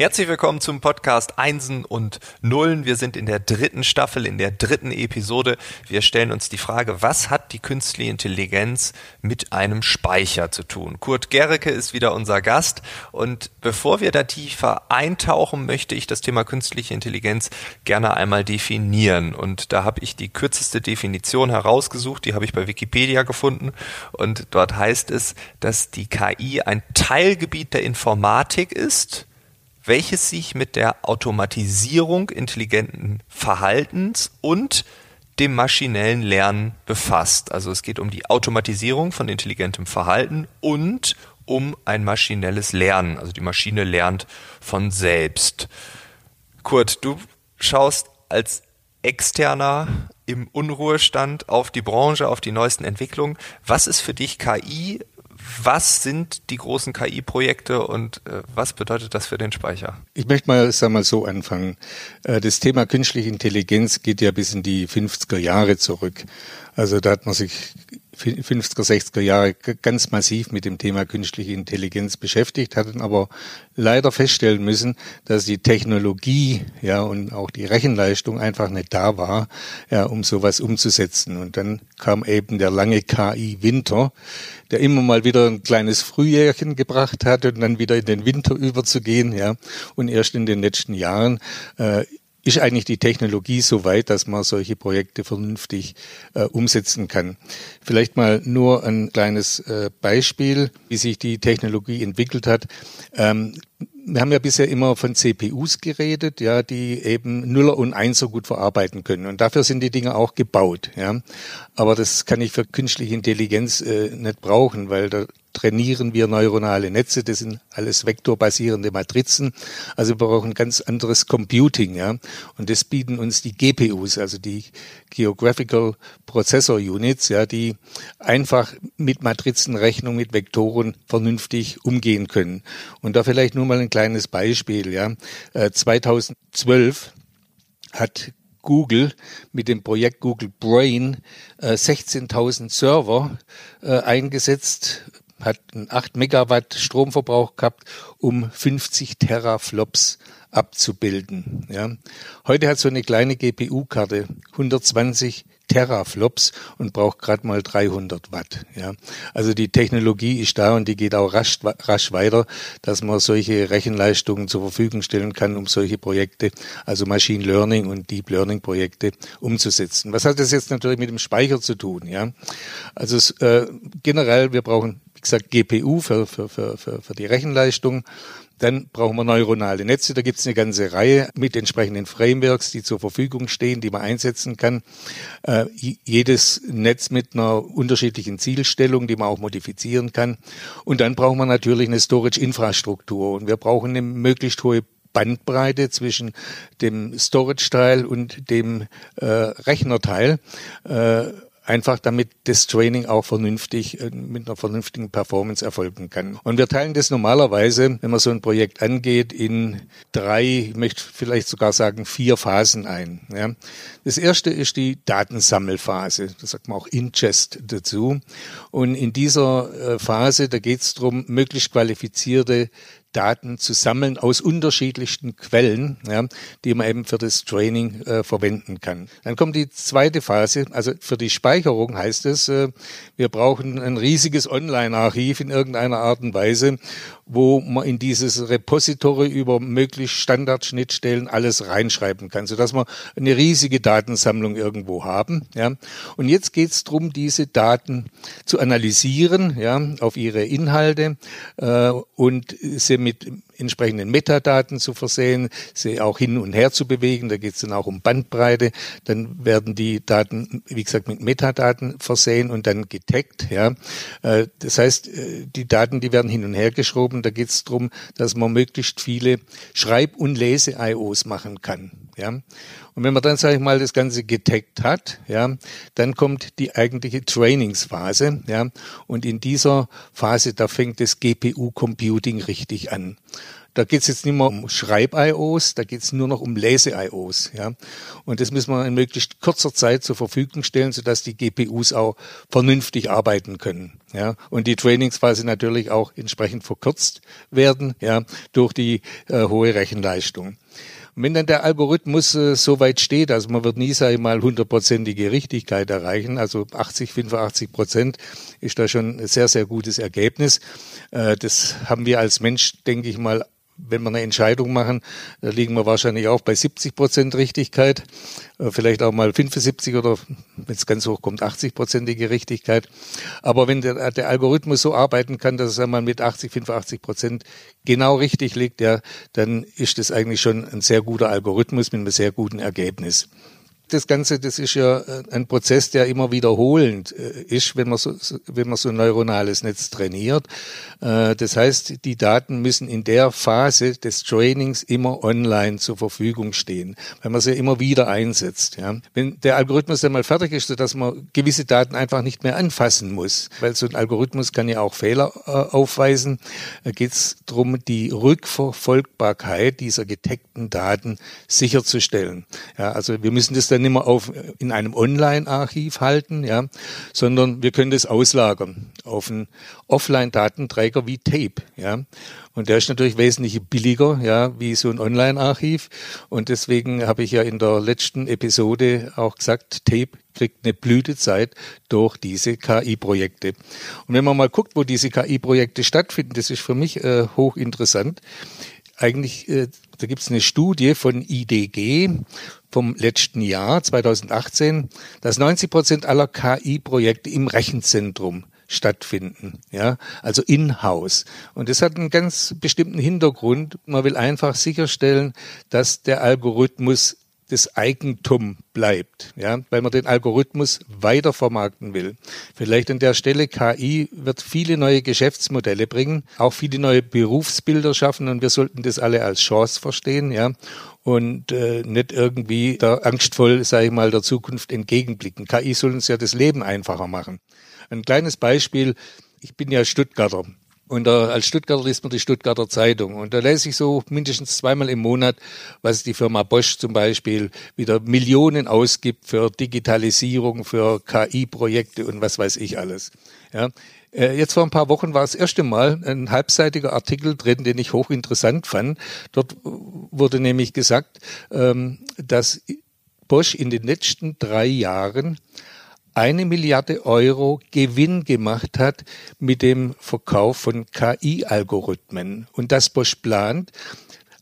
Herzlich willkommen zum Podcast Einsen und Nullen. Wir sind in der dritten Staffel, in der dritten Episode. Wir stellen uns die Frage, was hat die künstliche Intelligenz mit einem Speicher zu tun? Kurt Gericke ist wieder unser Gast und bevor wir da tiefer eintauchen, möchte ich das Thema künstliche Intelligenz gerne einmal definieren. Und da habe ich die kürzeste Definition herausgesucht, die habe ich bei Wikipedia gefunden und dort heißt es, dass die KI ein Teilgebiet der Informatik ist, welches sich mit der Automatisierung intelligenten Verhaltens und dem maschinellen Lernen befasst. Also es geht um die Automatisierung von intelligentem Verhalten und um ein maschinelles Lernen. Also die Maschine lernt von selbst. Kurt, du schaust als Externer im Unruhestand auf die Branche, auf die neuesten Entwicklungen. Was ist für dich KI? Was sind die großen KI-Projekte und äh, was bedeutet das für den Speicher? Ich möchte mal, sag mal so anfangen. Äh, das Thema künstliche Intelligenz geht ja bis in die 50er Jahre zurück. Also da hat man sich 50er, 60er Jahre ganz massiv mit dem Thema künstliche Intelligenz beschäftigt, hatten aber leider feststellen müssen, dass die Technologie ja und auch die Rechenleistung einfach nicht da war, ja, um sowas umzusetzen. Und dann kam eben der lange KI-Winter, der immer mal wieder ein kleines Frühjährchen gebracht hat und dann wieder in den Winter überzugehen, ja. Und erst in den letzten Jahren äh, ist eigentlich die Technologie so weit, dass man solche Projekte vernünftig äh, umsetzen kann. Vielleicht mal nur ein kleines äh, Beispiel, wie sich die Technologie entwickelt hat. Ähm, wir haben ja bisher immer von CPUs geredet, ja, die eben Nuller und Einser gut verarbeiten können. Und dafür sind die Dinge auch gebaut, ja. Aber das kann ich für künstliche Intelligenz äh, nicht brauchen, weil da trainieren wir neuronale Netze. Das sind alles vektorbasierende Matrizen. Also wir brauchen ganz anderes Computing, ja. Und das bieten uns die GPUs, also die Geographical Processor Units, ja, die einfach mit Matrizenrechnung, mit Vektoren vernünftig umgehen können. Und da vielleicht nur mal ein kleines Beispiel, ja. 2012 äh, hat Google mit dem Projekt Google Brain äh, 16.000 Server äh, eingesetzt hat einen 8 Megawatt Stromverbrauch gehabt, um 50 Teraflops abzubilden. Ja. Heute hat so eine kleine GPU-Karte 120 Teraflops und braucht gerade mal 300 Watt. Ja. Also die Technologie ist da und die geht auch rasch, rasch weiter, dass man solche Rechenleistungen zur Verfügung stellen kann, um solche Projekte, also Machine Learning und Deep Learning Projekte umzusetzen. Was hat das jetzt natürlich mit dem Speicher zu tun? Ja. Also äh, generell, wir brauchen wie gesagt, GPU für, für, für, für, für die Rechenleistung. Dann brauchen wir neuronale Netze. Da gibt es eine ganze Reihe mit entsprechenden Frameworks, die zur Verfügung stehen, die man einsetzen kann. Äh, jedes Netz mit einer unterschiedlichen Zielstellung, die man auch modifizieren kann. Und dann brauchen wir natürlich eine Storage-Infrastruktur. Und wir brauchen eine möglichst hohe Bandbreite zwischen dem Storage-Teil und dem äh, Rechnerteil. Äh, einfach damit das Training auch vernünftig äh, mit einer vernünftigen Performance erfolgen kann. Und wir teilen das normalerweise, wenn man so ein Projekt angeht, in drei, ich möchte vielleicht sogar sagen vier Phasen ein. Ja. Das erste ist die Datensammelphase, da sagt man auch Ingest dazu. Und in dieser äh, Phase, da geht es darum, möglichst qualifizierte Daten zu sammeln aus unterschiedlichsten Quellen, ja, die man eben für das Training äh, verwenden kann. Dann kommt die zweite Phase, also für die Speicherung heißt es, äh, wir brauchen ein riesiges Online-Archiv in irgendeiner Art und Weise, wo man in dieses Repository über möglichst Standardschnittstellen alles reinschreiben kann, sodass wir eine riesige Datensammlung irgendwo haben. Ja. Und jetzt geht es darum, diese Daten zu analysieren, ja, auf ihre Inhalte äh, und sie mit entsprechenden Metadaten zu versehen, sie auch hin und her zu bewegen. Da geht es dann auch um Bandbreite. Dann werden die Daten, wie gesagt, mit Metadaten versehen und dann getaggt. Ja. Äh, das heißt, äh, die Daten, die werden hin und her geschoben. Da geht es darum, dass man möglichst viele Schreib- und Lese-IOs machen kann. Ja. Und wenn man dann, sage ich mal, das Ganze getaggt hat, ja, dann kommt die eigentliche Trainingsphase, ja, und in dieser Phase, da fängt das GPU-Computing richtig an. Da geht es jetzt nicht mehr um Schreib-IOs, da geht es nur noch um Lese-IOs. Ja? Und das müssen wir in möglichst kurzer Zeit zur Verfügung stellen, sodass die GPUs auch vernünftig arbeiten können. Ja? Und die Trainingsphase natürlich auch entsprechend verkürzt werden ja? durch die äh, hohe Rechenleistung. Wenn dann der Algorithmus äh, so weit steht, also man wird nie, sage ich mal, hundertprozentige Richtigkeit erreichen, also 80, 85 Prozent ist da schon ein sehr, sehr gutes Ergebnis. Äh, das haben wir als Mensch, denke ich mal, wenn wir eine Entscheidung machen, da liegen wir wahrscheinlich auch bei 70 Prozent Richtigkeit, äh, vielleicht auch mal 75 oder wenn es ganz hoch kommt, 80 prozentige Richtigkeit. Aber wenn der, der, Algorithmus so arbeiten kann, dass er mal mit 80, 85 Prozent genau richtig liegt, ja, dann ist das eigentlich schon ein sehr guter Algorithmus mit einem sehr guten Ergebnis das Ganze, das ist ja äh, ein Prozess, der immer wiederholend äh, ist, wenn man so, wenn man so ein neuronales Netz trainiert. Äh, das heißt, die Daten müssen in der Phase des Trainings immer online zur Verfügung stehen, weil man sie immer wieder einsetzt. Wenn der Algorithmus dann mal fertig ist, sodass man gewisse Daten einfach nicht mehr anfassen muss, weil so ein Algorithmus kann ja auch Fehler aufweisen, geht es darum, die Rückverfolgbarkeit dieser getagten Daten sicherzustellen. Also wir müssen das dann nicht mehr auf, in einem Online-Archiv halten, ja, sondern wir können das auslagern auf einen Offline-Datenträger wie Tape, ja. Und der ist natürlich wesentlich billiger, ja, wie so ein Online-Archiv. Und deswegen habe ich ja in der letzten Episode auch gesagt, Tape kriegt eine Blütezeit durch diese KI-Projekte. Und wenn man mal guckt, wo diese KI-Projekte stattfinden, das ist für mich äh, hochinteressant. Eigentlich, äh, da gibt es eine Studie von IDG vom letzten Jahr, 2018, dass 90 Prozent aller KI-Projekte im Rechenzentrum stattfinden, ja, also in-house. Und das hat einen ganz bestimmten Hintergrund. Man will einfach sicherstellen, dass der Algorithmus das Eigentum bleibt, ja, weil man den Algorithmus weiter vermarkten will. Vielleicht an der Stelle KI wird viele neue Geschäftsmodelle bringen, auch viele neue Berufsbilder schaffen und wir sollten das alle als Chance verstehen, ja, und äh, nicht irgendwie da angstvoll, sage ich mal, der Zukunft entgegenblicken. KI soll uns ja das Leben einfacher machen. Ein kleines Beispiel, ich bin ja Stuttgarter und da, als Stuttgarter liest man die Stuttgarter Zeitung. Und da lese ich so mindestens zweimal im Monat, was die Firma Bosch zum Beispiel wieder Millionen ausgibt für Digitalisierung, für KI-Projekte und was weiß ich alles. Ja. Äh, jetzt vor ein paar Wochen war das erste Mal ein halbseitiger Artikel drin, den ich hochinteressant fand. Dort wurde nämlich gesagt, ähm, dass Bosch in den letzten drei Jahren eine Milliarde Euro Gewinn gemacht hat mit dem Verkauf von KI-Algorithmen und dass Bosch plant,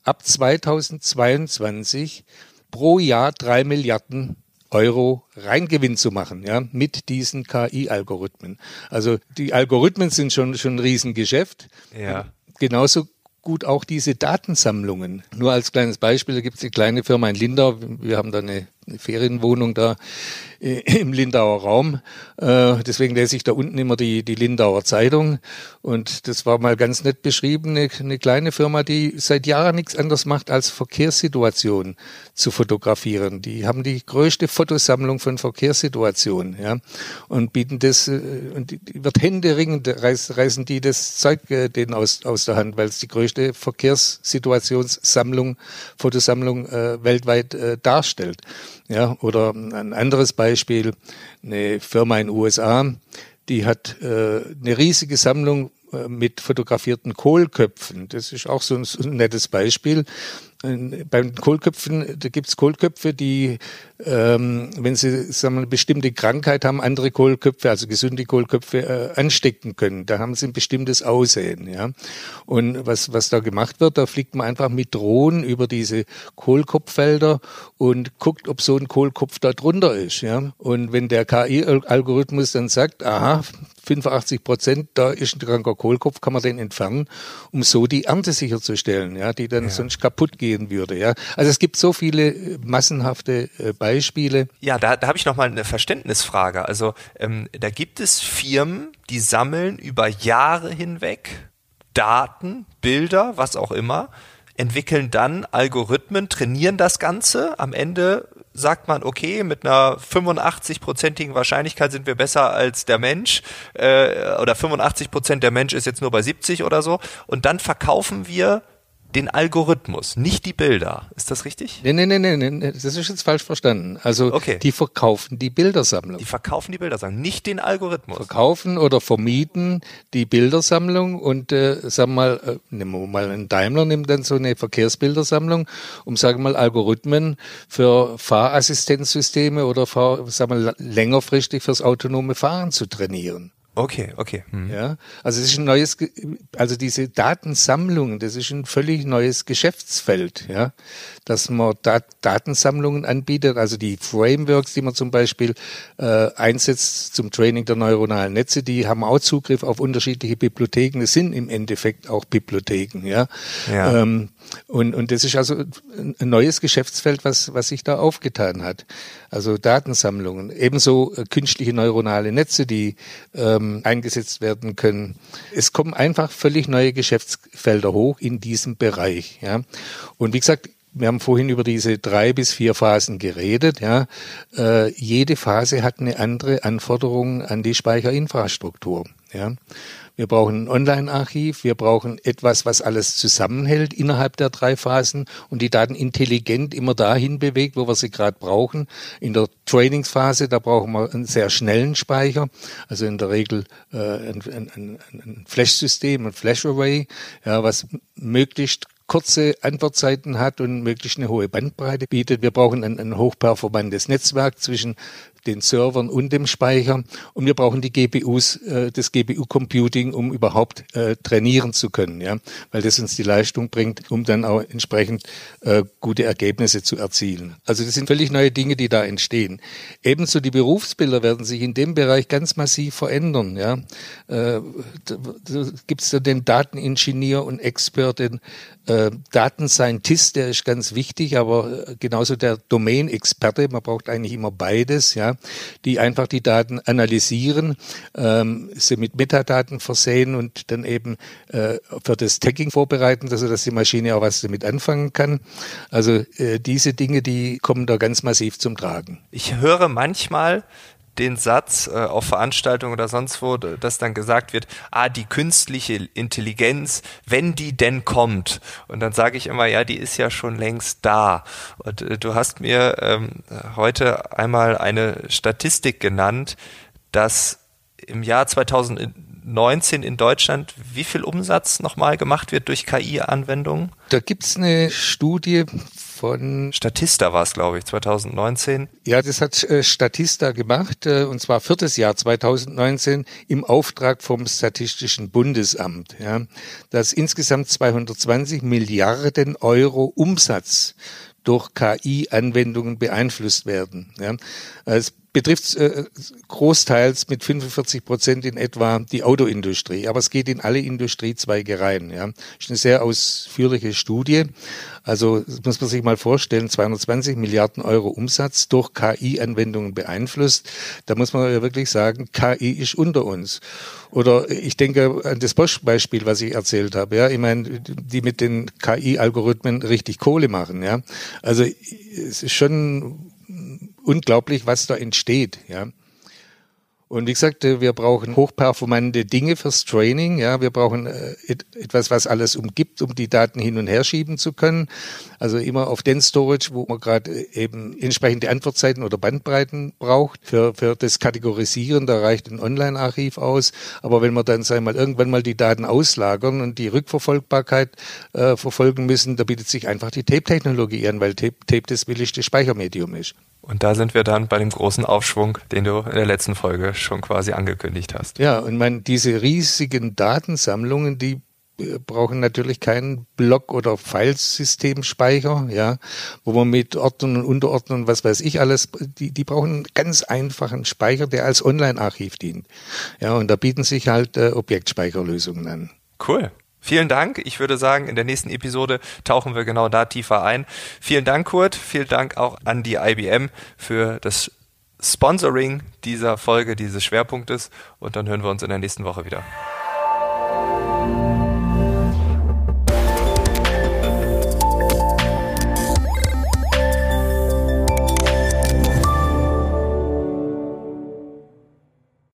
ab 2022 pro Jahr drei Milliarden Euro Reingewinn zu machen, ja, mit diesen KI-Algorithmen. Also die Algorithmen sind schon, schon ein Riesengeschäft. Ja. Genauso gut auch diese Datensammlungen. Nur als kleines Beispiel, da gibt es eine kleine Firma in Lindau, wir haben da eine eine Ferienwohnung da äh, im Lindauer Raum. Äh, deswegen lese ich da unten immer die, die Lindauer Zeitung. Und das war mal ganz nett beschrieben, eine, eine kleine Firma, die seit Jahren nichts anderes macht, als Verkehrssituationen zu fotografieren. Die haben die größte Fotosammlung von Verkehrssituationen, ja, und bieten das, äh, und wird händeringend reiß, reißen die das Zeug denen aus, aus der Hand, weil es die größte Verkehrssituationssammlung, Fotosammlung äh, weltweit äh, darstellt. Ja, oder ein anderes Beispiel, eine Firma in den USA, die hat äh, eine riesige Sammlung äh, mit fotografierten Kohlköpfen. Das ist auch so ein, so ein nettes Beispiel. Bei den Kohlköpfen, da gibt's Kohlköpfe, die, ähm, wenn sie sagen wir, eine bestimmte Krankheit haben, andere Kohlköpfe, also gesunde Kohlköpfe, äh, anstecken können. Da haben sie ein bestimmtes Aussehen. Ja. Und was, was da gemacht wird, da fliegt man einfach mit Drohnen über diese Kohlkopffelder und guckt, ob so ein Kohlkopf da drunter ist. Ja. Und wenn der KI-Algorithmus dann sagt, aha, 85 Prozent, da ist ein kranker Kohlkopf, kann man den entfernen, um so die Ernte sicherzustellen, ja, die dann ja. sonst kaputt gehen würde. Ja. Also es gibt so viele äh, massenhafte äh, Beispiele. Ja, da, da habe ich noch mal eine Verständnisfrage. Also ähm, da gibt es Firmen, die sammeln über Jahre hinweg Daten, Bilder, was auch immer, entwickeln dann Algorithmen, trainieren das Ganze. Am Ende sagt man, okay, mit einer 85-prozentigen Wahrscheinlichkeit sind wir besser als der Mensch äh, oder 85 Prozent der Mensch ist jetzt nur bei 70 oder so. Und dann verkaufen wir den Algorithmus, nicht die Bilder. Ist das richtig? Nee, nee, nee, nee, nee, das ist jetzt falsch verstanden. Also Okay. die verkaufen die Bildersammlung. Die verkaufen die Bildersammlung, nicht den Algorithmus. verkaufen oder vermieten die Bildersammlung und äh, sagen wir mal, äh, nehmen wir mal einen Daimler, nimmt dann so eine Verkehrsbildersammlung, um sagen wir mal Algorithmen für Fahrassistenzsysteme oder Fahr, sagen wir, längerfristig fürs autonome Fahren zu trainieren. Okay, okay. Hm. Ja, also es ist ein neues, also diese Datensammlungen, das ist ein völlig neues Geschäftsfeld, ja, dass man Dat Datensammlungen anbietet, also die Frameworks, die man zum Beispiel äh, einsetzt zum Training der neuronalen Netze, die haben auch Zugriff auf unterschiedliche Bibliotheken. Das sind im Endeffekt auch Bibliotheken, ja. Ja. Ähm, und, und das ist also ein ein neues Geschäftsfeld, was, was sich da aufgetan hat. Also Datensammlungen, ebenso äh, künstliche neuronale Netze, die ähm, eingesetzt werden können. Es kommen einfach völlig neue Geschäftsfelder hoch in diesem Bereich. Ja. Und wie gesagt, wir haben vorhin über diese drei bis vier Phasen geredet. Ja. Äh, jede Phase hat eine andere Anforderung an die Speicherinfrastruktur. Ja. Wir brauchen ein Online-Archiv, wir brauchen etwas, was alles zusammenhält innerhalb der drei Phasen und die Daten intelligent immer dahin bewegt, wo wir sie gerade brauchen. In der Trainingsphase, da brauchen wir einen sehr schnellen Speicher, also in der Regel äh, ein, ein, ein, Flash-System, ein Flash-Array, ja, was möglichst kurze Antwortzeiten hat und möglichst eine hohe Bandbreite bietet. Wir brauchen ein, ein hochperformantes Netzwerk zwischen den Servern und dem Speicher und wir brauchen die GPUs, äh, das GPU-Computing, um überhaupt äh, trainieren zu können, ja, weil das uns die Leistung bringt, um dann auch entsprechend äh, gute Ergebnisse zu erzielen. Also das sind völlig neue Dinge, die da entstehen. Ebenso die Berufsbilder werden sich in dem Bereich ganz massiv verändern, ja. Äh, da, da gibt's da den Dateningenieur und Expert, den äh, Datenscientist, der ist ganz wichtig, aber genauso der Domain-Experte, man braucht eigentlich immer beides, ja, die einfach die Daten analysieren, ähm, sie mit Metadaten versehen und dann eben äh, für das Tagging vorbereiten, also dass die Maschine auch was damit anfangen kann. Also äh, diese Dinge, die kommen da ganz massiv zum Tragen. Ich höre manchmal den Satz äh, auf Veranstaltungen oder sonst wo, dass dann gesagt wird, ah, die künstliche Intelligenz, wenn die denn kommt. Und dann sage ich immer, ja, die ist ja schon längst da. Und äh, du hast mir ähm, heute einmal eine Statistik genannt, dass im Jahr 2019 in Deutschland wie viel Umsatz nochmal gemacht wird durch KI-Anwendungen? Da gibt's eine Studie von Statista war es, glaube ich, 2019. Ja, das hat äh, Statista gemacht, äh, und zwar viertes Jahr 2019 im Auftrag vom Statistischen Bundesamt, ja, dass insgesamt 220 Milliarden Euro Umsatz durch KI-Anwendungen beeinflusst werden. Ja. Es betrifft äh, großteils mit 45 Prozent in etwa die Autoindustrie, aber es geht in alle Industriezweige rein. Ja. Ist eine sehr ausführliche Studie. Also muss man sich mal vorstellen, 220 Milliarden Euro Umsatz durch KI-Anwendungen beeinflusst. Da muss man ja wirklich sagen, KI ist unter uns. Oder ich denke an das Bosch-Beispiel, was ich erzählt habe. Ja, ich meine, die mit den KI-Algorithmen richtig Kohle machen. Ja, also es ist schon unglaublich, was da entsteht. Ja. Und wie gesagt, wir brauchen hochperformante Dinge fürs Training. Ja, wir brauchen äh, etwas, was alles umgibt, um die Daten hin und her schieben zu können. Also immer auf den Storage, wo man gerade eben entsprechende Antwortzeiten oder Bandbreiten braucht. Für, für das Kategorisieren, da reicht ein Online-Archiv aus. Aber wenn wir dann, sagen wir mal, irgendwann mal die Daten auslagern und die Rückverfolgbarkeit äh, verfolgen müssen, da bietet sich einfach die Tape-Technologie an, weil Tape, Tape das billigste Speichermedium ist. Und da sind wir dann bei dem großen Aufschwung, den du in der letzten Folge schon quasi angekündigt hast. Ja, und man, diese riesigen Datensammlungen, die brauchen natürlich keinen Block- oder Filesystemspeicher, ja, wo man mit Ordnern und Unterordnern, was weiß ich alles, die, die brauchen einen ganz einfachen Speicher, der als Online-Archiv dient. Ja, und da bieten sich halt äh, Objektspeicherlösungen an. Cool. Vielen Dank. Ich würde sagen, in der nächsten Episode tauchen wir genau da tiefer ein. Vielen Dank, Kurt. Vielen Dank auch an die IBM für das Sponsoring dieser Folge, dieses Schwerpunktes. Und dann hören wir uns in der nächsten Woche wieder.